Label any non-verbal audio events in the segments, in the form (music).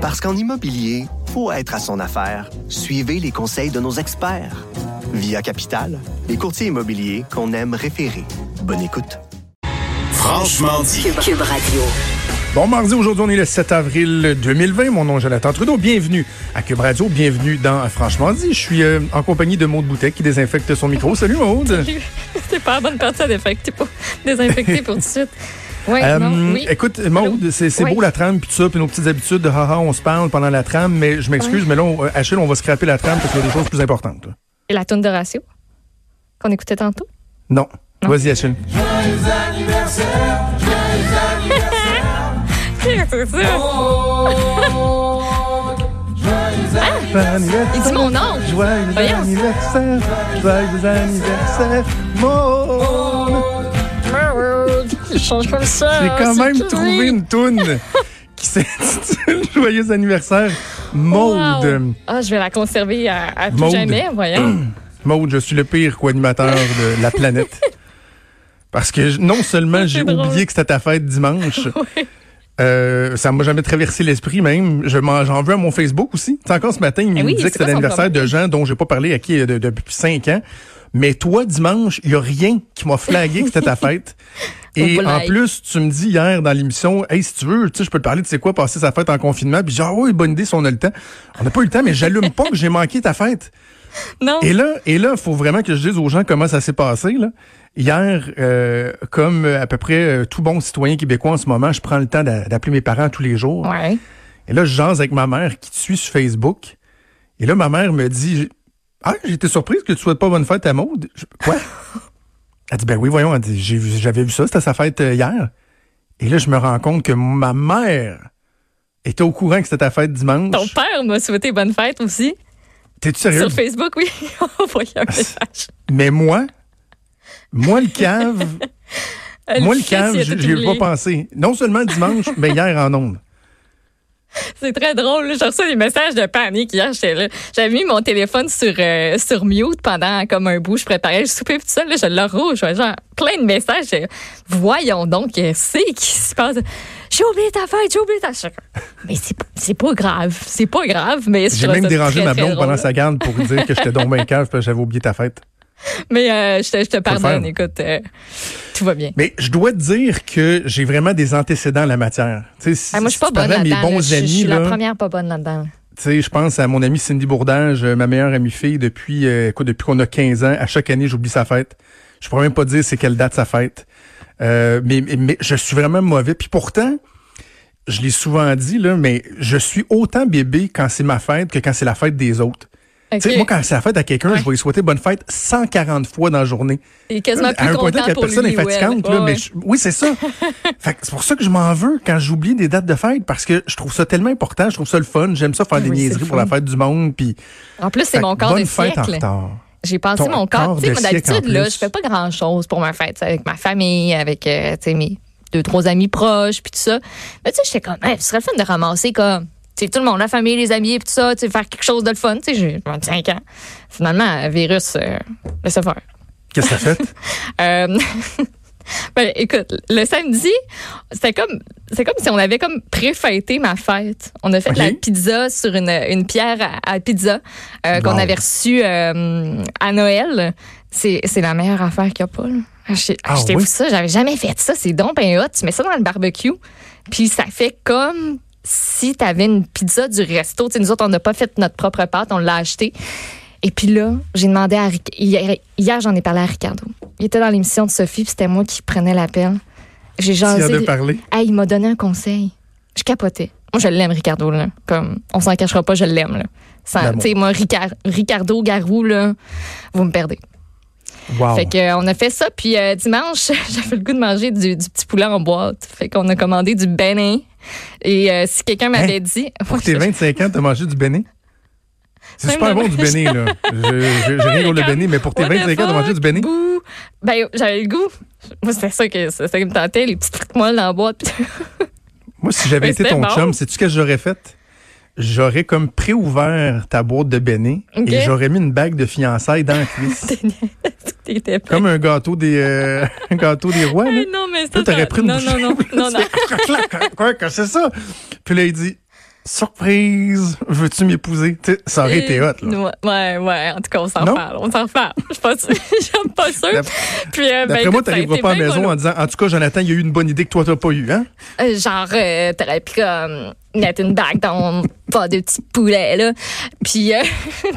Parce qu'en immobilier, faut être à son affaire. Suivez les conseils de nos experts. Via Capital, les courtiers immobiliers qu'on aime référer. Bonne écoute. Franchement dit. Cube Radio. Bon mardi, aujourd'hui on est le 7 avril 2020. Mon nom est Jonathan Trudeau. Bienvenue à Cube Radio, bienvenue dans Franchement dit. Je suis euh, en compagnie de Maude Boutet qui désinfecte son micro. Salut Maude. C'était (laughs) pas la bonne partie à désinfecter pour, désinfecter pour tout de suite. Ouais, Euh, non, oui. Écoute, Maude, c'est Oui. beau la trame puis tout ça, puis nos petites habitudes de haha, on se parle pendant la trame, mais je m'excuse, mais là, on, euh, Achille, on va scraper la trame parce qu'il y a des choses plus importantes. là. Et la tourne de ratio qu'on écoutait tantôt? Non. Vas-y, Achille. (laughs) C'est ça. Il dit mon nom. Joyeux Voyons. anniversaire, joyeux anniversaire, Maude. Je change comme ça. J'ai quand même trouvé une toune (laughs) qui s'intitule Joyeux anniversaire, Maude. Wow. Ah, je vais la conserver à, à tout jamais, voyons. (clears throat) Maude, je suis le pire co-animateur de la planète. (laughs) Parce que non seulement j'ai oublié que c'était ta fête dimanche. (laughs) euh, ça m'a jamais traversé l'esprit même. Je J'en veux à mon Facebook aussi. Tu sais, encore ce matin, il Eh me oui, disait que c'est c'était l'anniversaire de gens dont j'ai pas parlé à qui euh, de- depuis cinq ans. Mais toi, dimanche, il y a rien qui m'a flagué que c'était ta (laughs) fête. Et en like. plus, tu me dis hier dans l'émission, hey, si tu veux, tu sais, je peux te parler de c'est quoi passer sa fête en confinement. Puis genre, oui, bonne idée si on a le temps. On n'a pas eu le temps, mais j'allume pas que (laughs) j'ai manqué ta fête. (laughs) Non. Et là, et là, faut vraiment que je dise aux gens comment ça s'est passé. Là. Hier, euh, comme euh, à peu près euh, tout bon citoyen québécois en ce moment, je prends le temps d'a- d'appeler mes parents tous les jours. Ouais. Et là, je jase avec ma mère qui te suit sur Facebook. Et là, ma mère me dit Ah, été surprise que tu souhaites pas bonne fête à Maude. Quoi? Elle dit Ben oui, voyons, elle dit, j'ai vu- j'avais vu ça, c'était sa fête hier. Et là, je me rends compte que ma mère était au courant que c'était ta fête dimanche. Ton père m'a souhaité bonne fête aussi. T'es-tu sérieux? Sur Facebook, oui. (laughs) Envoyé un message. Mais moi, moi le cave, (laughs) moi le cave, j'y ai pas pensé. Non seulement dimanche, mais hier en ondes. (laughs) C'est très drôle. J'ai reçu des messages de panique hier. J'étais là. J'avais mis mon téléphone sur, euh, sur mute pendant comme un bout. Je préparais le souper tout. Là, je le rouge. Genre, plein de messages. Voyons donc, c'est qui se passe? J'ai oublié ta fête, j'ai oublié ta fête. Mais c'est, pas grave. C'est pas grave. Mais J'ai même dérangé très, ma blonde pendant sa garde pour dire que j'étais donc bien cave parce que j'avais oublié ta fête. (laughs) Mais euh, je te, je te pardonne. Écoute, euh, tout va bien. Mais je dois te dire que j'ai vraiment des antécédents en la matière. Tu sais, si- Ah, moi, je suis pas bonne là-dedans. là. Je- suis là, la première pas bonne là-dedans. tu sais, je pense à mon amie Cindy Bourdage, euh, ma meilleure amie fille depuis, euh, écoute, depuis qu'on a 15 ans. À chaque année, j'oublie sa fête. Je pourrais même pas dire c'est quelle date sa fête. Euh, mais, mais, mais je suis vraiment mauvais. Puis pourtant, je l'ai souvent dit, là, mais je suis autant bébé quand c'est ma fête que quand c'est la fête des autres. Ok. Tu sais, moi, quand c'est la fête à quelqu'un, Ouais. je vais lui souhaiter bonne fête 140 fois dans la journée. Est quasiment à plus un point content que la personne lui. est fatigante. ouais. là, Ouais, mais je- oui, c'est ça. (laughs) fait c'est pour ça que je m'en veux quand j'oublie des dates de fête parce que je trouve ça tellement important, je trouve ça le fun, j'aime ça faire des Oui, c'est niaiseries pour la fête du monde. Puis, En plus, c'est mon corps bonne de fête en retard. J'ai passé Ton mon corps. Tu sais, de d'habitude, là, je fais pas grand chose pour ma fête. Avec ma famille, avec euh, tu sais, mes deux, trois amis proches, puis tout ça. Mais tu sais, j'étais comme, hey, ce serait le fun de ramasser comme. Tout le monde, la famille, les amis, tout ça, tu faire quelque chose de le fun. Tu sais, j'ai 25 ans. Finalement, virus, euh, laisse faire. Qu'est-ce que ça fait? (laughs) Euh, (laughs) ben, écoute, le samedi, c'était comme, c'est comme si on avait comme pré-fêté ma fête. On a fait Ok. de la pizza sur une, une pierre à, à pizza euh, qu'on avait reçue euh, à Noël. C'est, la meilleure affaire qu'il n'y a pas. là. Achetez- Ah Achetez-vous oui? ça. J'avais jamais fait ça. C'est donc ben hot. Tu mets ça dans le barbecue. Puis ça fait comme si tu avais une pizza du resto. Tu sais, nous autres, on n'a pas fait notre propre pâte. On l'a acheté. Et puis là, j'ai demandé à hier, hier, j'en ai parlé à Ricardo. Il était dans l'émission de Sophie, puis c'était moi qui prenais l'appel. J'ai jasé. parlé? Hey, il m'a donné un conseil. Je capotais. Moi, je l'aime, Ricardo. Là. Comme, on s'en cachera pas, je l'aime. sais, moi, Ricard- Ricardo Garou, là, vous me perdez. Wow. Fait que, on a fait ça, puis euh, dimanche, (laughs) j'avais le goût de manger du, du petit poulet en boîte. Fait qu'on a commandé du bénin. Et euh, si quelqu'un m'avait dit. Pour tes 25 ans, t'as mangé du béné? C'est super bon du béné, là. (laughs) Je- je- rien le béné, mais pour tes What the 25 ans, t'as mangé du? Bouh. Ben, j'avais le goût. Moi, c'était ça, que, ça qui me tentait, les petites frites molles dans la boîte. Moi, si j'avais été ton chum, sais-tu ce que j'aurais fait? J'aurais comme préouvert ta boîte de béné Ok. et j'aurais mis une bague de fiançailles dans la cuisse. (laughs) T'étais prêt. comme un gâteau des, euh, (laughs) un gâteau des rois, là. Non, mais ça, Toi, t'aurais pris une non, non, non, non, non. (laughs) Quoi, que c'est ça? Puis là, il dit, surprise, veux-tu m'épouser? Ça aurait été hot, là. Ouais, ouais, en tout cas, on s'en parle. On s'en parle. Je suis pas sûre. (laughs) Pas sûre. Puis, euh, ben, D'après moi, ça a t'arriveras pas à la maison en disant, en tout cas, Jonathan, il y a eu une bonne idée que toi, t'as pas eu, hein? Euh, Genre, euh, t'aurais pu comme mettre une bague dans pas de petits poulets, là. Puis euh,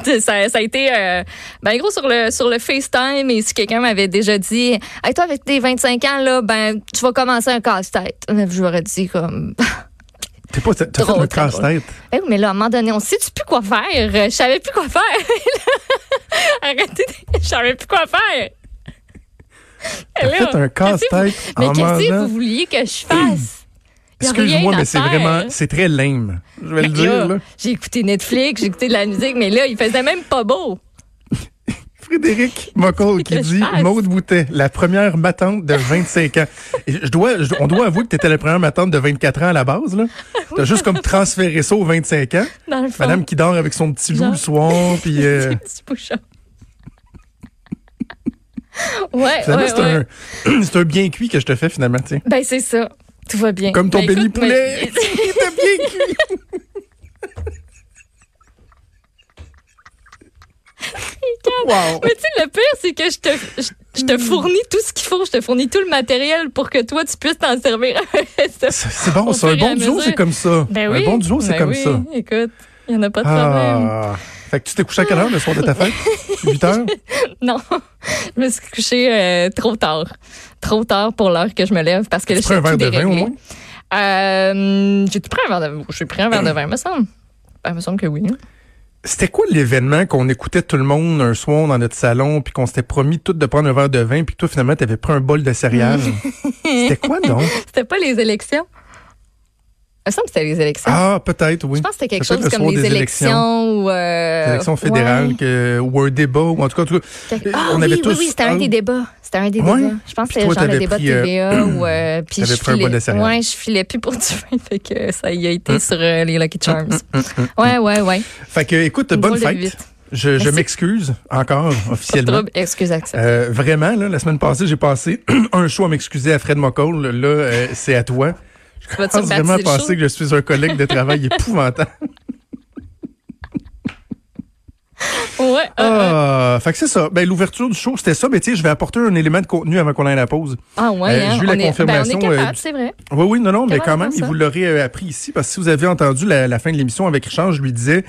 (laughs) ça, ça a été euh, ben gros sur le sur le FaceTime et si quelqu'un m'avait déjà dit Hey, toi avec tes 25 ans là, ben tu vas commencer un casse-tête. Euh, Je lui aurais dit comme T'es pas, t'as fait un casse-tête. Eh mais là, à un moment donné, on sait plus quoi faire? Euh, Je savais plus quoi faire. (laughs) Arrêtez, je savais plus quoi faire. T'as Là, fait un casse-tête Mais en qu'est-ce que vous vouliez que je fasse? (clears throat) Excuse-moi, mais c'est vraiment, c'est très lame. Je vais le Mais dire, là, là. J'ai écouté Netflix, j'ai écouté de la musique, mais là, il faisait même pas beau. Frédéric Mockel qui dit. Maude Boutet, la première matante de 25 ans. Et je dois, je- on doit avouer que tu étais la première matante de 24 ans à la base. là. (laughs) T'as juste comme transféré ça aux 25 ans. Dans le fond. Madame qui dort avec son petit Genre. le soir, puis (laughs) euh, bouchons. (laughs) ouais, ouais, c'est ouais. (clears throat) un, un bien cuit que je te fais finalement, tiens. Ben, c'est ça. Tout va bien. Comme ton Ben, béni poulet. Il était bien cuit. Wow. Mais tu sais, le pire, c'est que je te, je, je te fournis tout ce qu'il faut. Je te fournis tout le matériel pour que toi, tu puisses t'en servir. C'est bon, c'est un et à bon duo, c'est comme ça. ben oui. Un bon duo, c'est Ben comme oui. ça. Écoute, il n'y en a pas de problème. Ah. Fait que tu t'es couché à quelle heure le soir de ta fête? (laughs) 8 heures? Non, je me suis couchée euh, trop tard. Trop tard pour l'heure que je me lève parce que là, un verre de vin au moins? Euh, J'ai pris un verre de J'ai pris un verre de vin, me semble. Ben, me semble que oui. C'était quoi l'événement qu'on écoutait tout le monde un soir dans notre salon, puis qu'on s'était promis tout de prendre un verre de vin, puis toi, finalement, t'avais pris un bol de céréales? C'était quoi, donc? (laughs) C'était pas les élections? Il me semble que c'était les élections. Ah, peut-être, oui. je pense que c'était quelque chose comme les des élections ou... Euh, Des élections fédérales, ouais. que, ou un débat, ou en tout cas, en tout cas, Quelque- euh, Ah on oui, avait oui, tous... oui, c'était un des débats. C'était un des Ouais. débats. Je pense que c'était genre le débat de euh, TVA ou... Euh, (clears throat) puis je pris un filais, céréales. ouais, je filais plus pour (laughs) du vin, fait que ça y a Hum. été sur euh, les Lucky Charms. Ouais, ouais, ouais. Fait que, écoute, bonne fête. Je, m'excuse encore (laughs) officiellement. trouble. Excuse. Euh, vraiment, là, la semaine passée, j'ai passé (clears throat) un show à m'excuser à Fred Mockel. Là, euh, c'est à toi. Je pense vraiment rebaptiser le penser que je suis un collègue de travail (laughs) épouvantable. Ouais, ah, ah. Ah, fait que c'est ça. Ben, l'ouverture du show, c'était ça. Mais tu sais, je vais apporter un élément de contenu avant qu'on aille à la pause. Ah ouais, Euh, hein, j'ai eu la on est- confirmation, Ben, on est euh, c'est vrai. Oui, oui, non, non, mais quand même, il vous l'aurait euh, appris ici, parce que si vous avez entendu la, la fin de l'émission avec Richard, je lui disais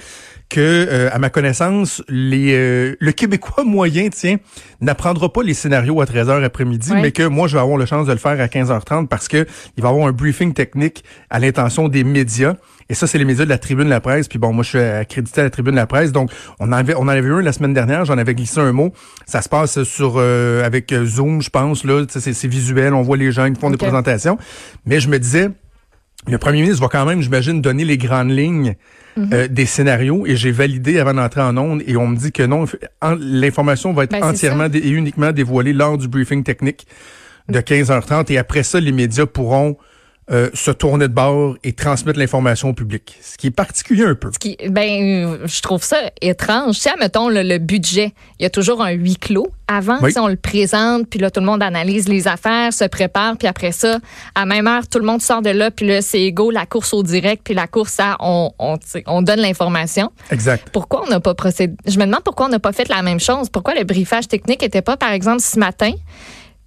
que, euh, à ma connaissance, les, euh, le Québécois moyen, tiens, n'apprendra pas les scénarios à 13h après-midi, mais que moi, je vais avoir la chance de le faire à 15h30 parce que il va y avoir un briefing technique à l'intention des médias. Et ça, c'est les médias de la Tribune de la Presse. Puis bon, moi, je suis accrédité à la Tribune de la Presse. Donc, on en avait, on en avait eu un la semaine dernière. J'en avais glissé un mot. Ça se passe sur euh, avec euh, Zoom, je pense. Là, c'est c'est visuel. On voit les gens qui font des présentations. Mais je me disais, le premier ministre va quand même, j'imagine, donner les grandes lignes Mhm. euh, des scénarios et j'ai validé avant d'entrer en onde et on me dit que non, l'information va être Ben, entièrement et uniquement dévoilée lors du briefing technique de 15h30 et après ça, les médias pourront euh, se tourner de bord et transmettre l'information au public. Ce qui est particulier un peu. Qui, ben, je trouve ça étrange. Tu sais, mettons le, le budget. Il y a toujours un huis clos. Avant, Oui. sais, on le présente, puis là, tout le monde analyse les affaires, se prépare, puis après ça, à même heure, tout le monde sort de là, puis là, c'est égaux la course au direct, puis la course à on, on, on donne l'information. Exact. Pourquoi on n'a pas procédé? Je me demande pourquoi on n'a pas fait la même chose? Pourquoi le briefage technique était pas, par exemple, ce matin?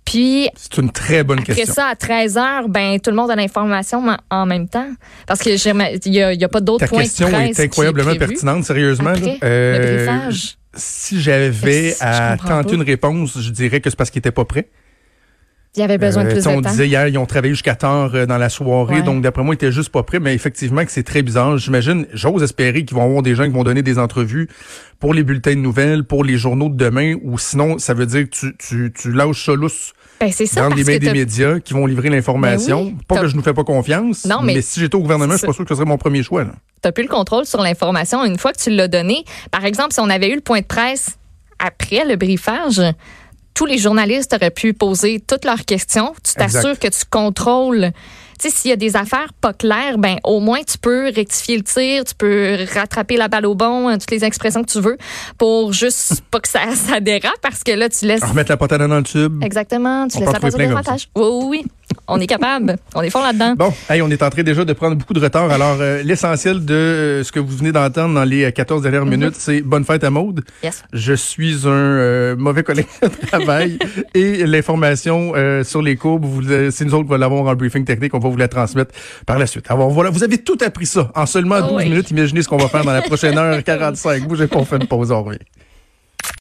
Puis C'est une très bonne après question. ça, à 13 heures, ben tout le monde a l'information ma- en même temps. Parce que il y a, pas d'autres Ta points question de presse est qui incroyablement prévu. pertinente, sérieusement. Après, Euh, le briefage. Si j'avais Je à tenter pas. une réponse, je dirais que c'est parce qu'il était pas prêt. Il y avait besoin de Euh, plus sais, de on temps. disait hier, ils ont travaillé jusqu'à tard euh, dans la soirée, Ouais. donc d'après moi, ils étaient juste pas prêts, mais effectivement que c'est très bizarre. J'imagine, j'ose espérer qu'ils vont avoir des gens qui vont donner des entrevues pour les bulletins de nouvelles, pour les journaux de demain, ou sinon, ça veut dire que tu, tu, tu lâches ça lousse Ben, c'est ça, dans parce les mains des médias qui vont livrer l'information. Ben oui, pas que je nous fais pas confiance, Non, mais- si j'étais au gouvernement, je suis pas sûr que ce serait mon premier choix. tu plus le contrôle sur l'information une fois que tu l'as donné. Par exemple, si on avait eu le point de presse après le briefage, tous les journalistes auraient pu poser toutes leurs questions. Tu t'assures que tu contrôles. Tu sais, s'il y a des affaires pas claires, ben au moins tu peux rectifier le tir, tu peux rattraper la balle au bon, hein, toutes les expressions que tu veux, pour juste (laughs) pas que ça, ça dérape, parce que là tu laisses Remettre la patate dans le tube. exactement, tu On laisses la place au dérampage. Oui, oui, oui. On est capable. On est fort là-dedans. Bon, hey, on est en train déjà de prendre beaucoup de retard. Alors, euh, l'essentiel de euh, ce que vous venez d'entendre dans les 14 dernières minutes, c'est bonne fête à Maude. Yes. Je suis un euh, mauvais collègue de travail (laughs) et l'information euh, sur les courbes, vous, euh, c'est nous autres qui va l'avoir en briefing technique. On va vous la transmettre par la suite. Alors voilà, vous avez tout appris ça en seulement Oh 12 oui. minutes. Imaginez ce qu'on va faire dans la prochaine heure 45. Bougez pas, on fait une pause, on revient.